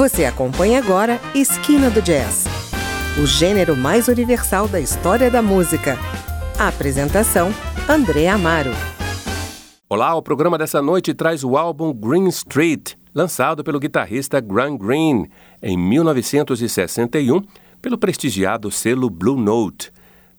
Você acompanha agora Esquina do Jazz, o gênero mais universal da história da música. A apresentação: André Amaro. Olá, o programa dessa noite traz o álbum Green Street, lançado pelo guitarrista Grant Green em 1961 pelo prestigiado selo Blue Note.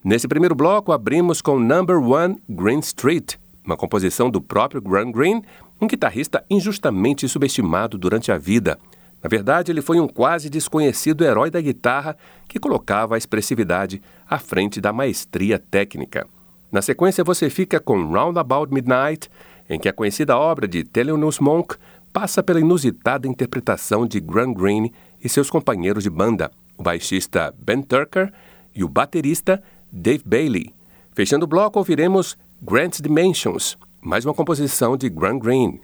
Nesse primeiro bloco, abrimos com Number One Green Street, uma composição do próprio Grant Green, um guitarrista injustamente subestimado durante a vida. Na verdade, ele foi um quase desconhecido herói da guitarra que colocava a expressividade à frente da maestria técnica. Na sequência, você fica com Roundabout Midnight, em que a conhecida obra de Thelonious Monk passa pela inusitada interpretação de Grant Green e seus companheiros de banda, o baixista Ben Tucker e o baterista Dave Bailey. Fechando o bloco, ouviremos Grant's Dimensions, mais uma composição de Grant Green.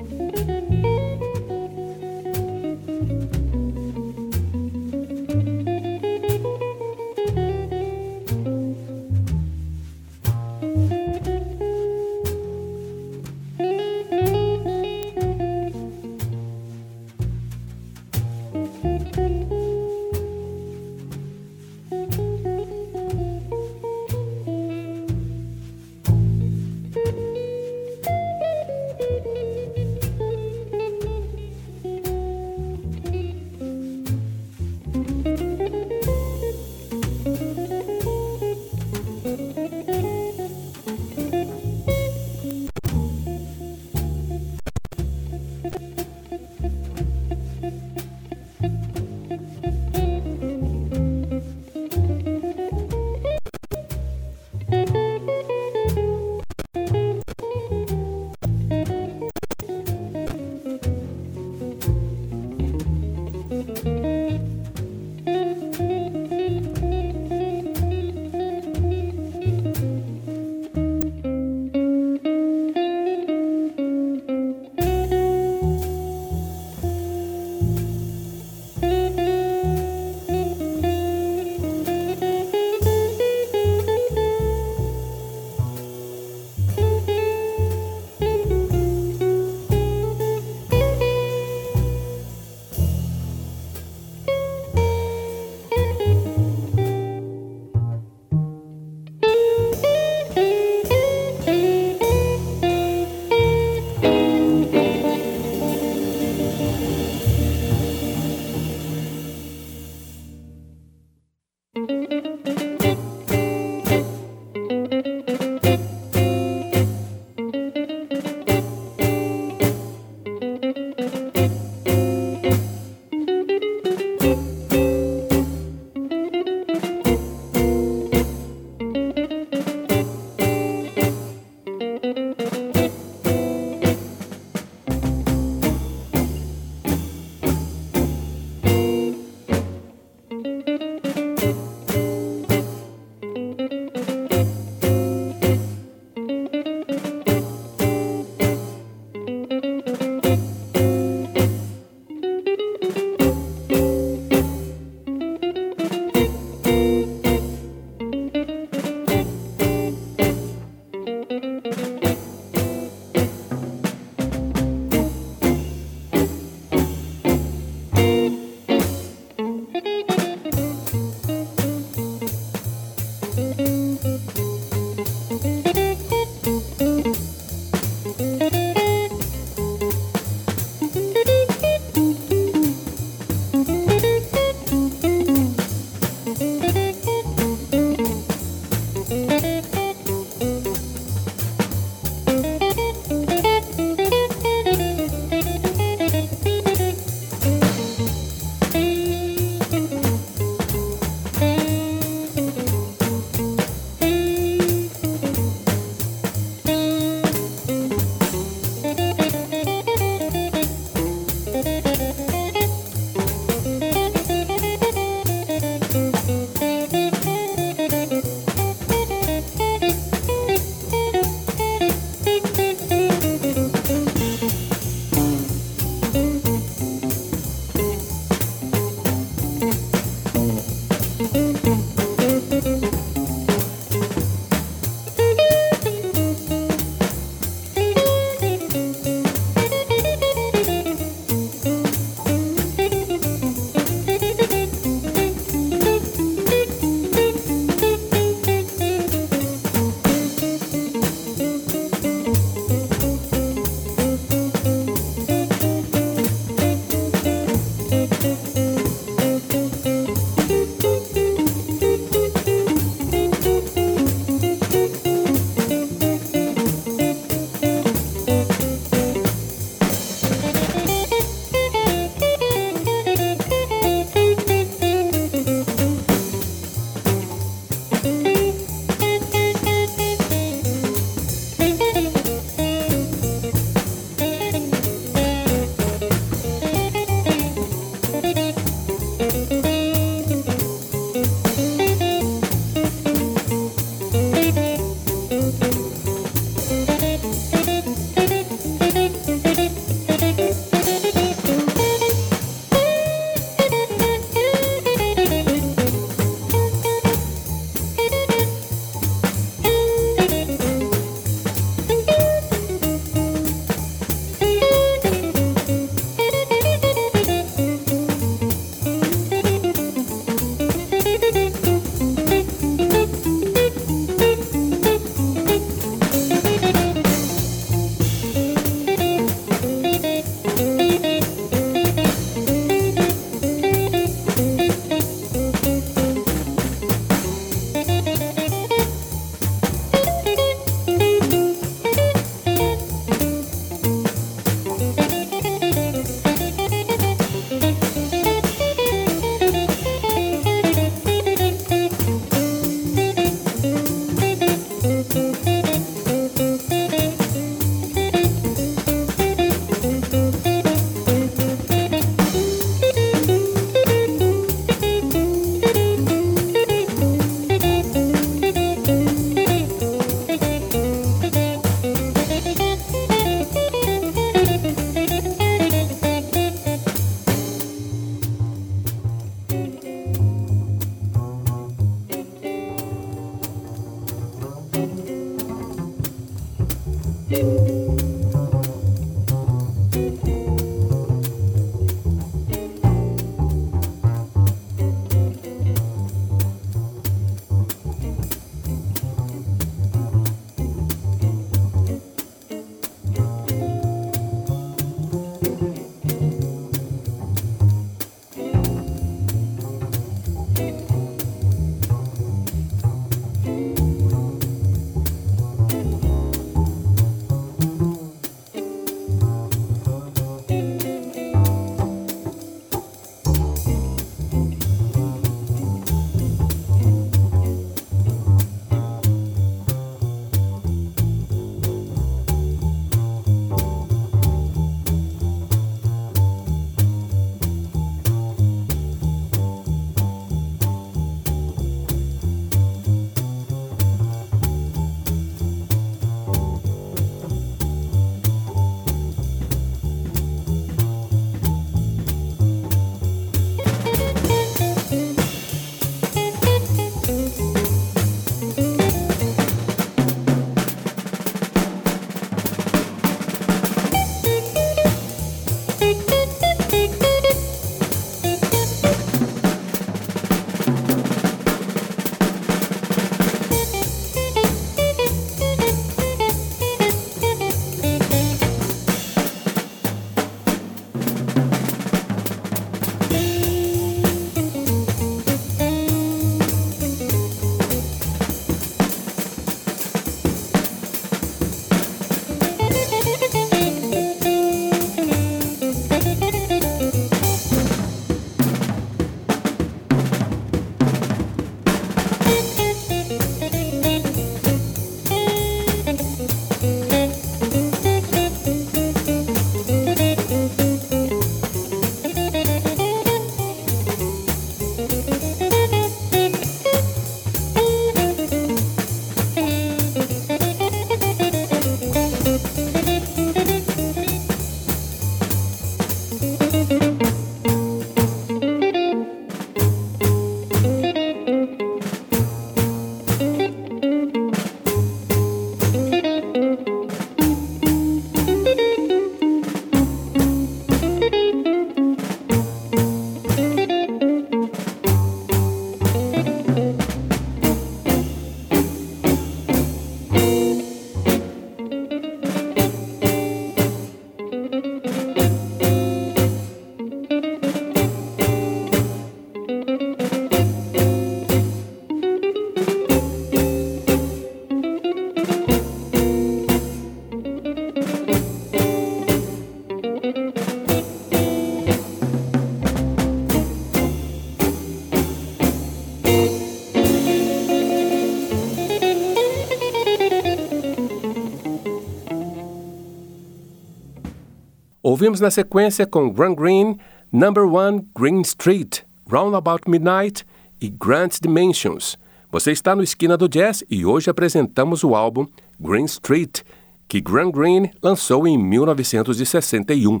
Ouvimos na sequência com Grant Green, Number One Green Street, Roundabout Midnight e Grant Dimensions. Você está no Esquina do Jazz e hoje apresentamos o álbum Green Street, que Grant Green lançou em 1961.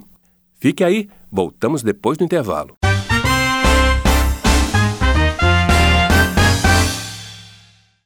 Fique aí, voltamos depois do intervalo.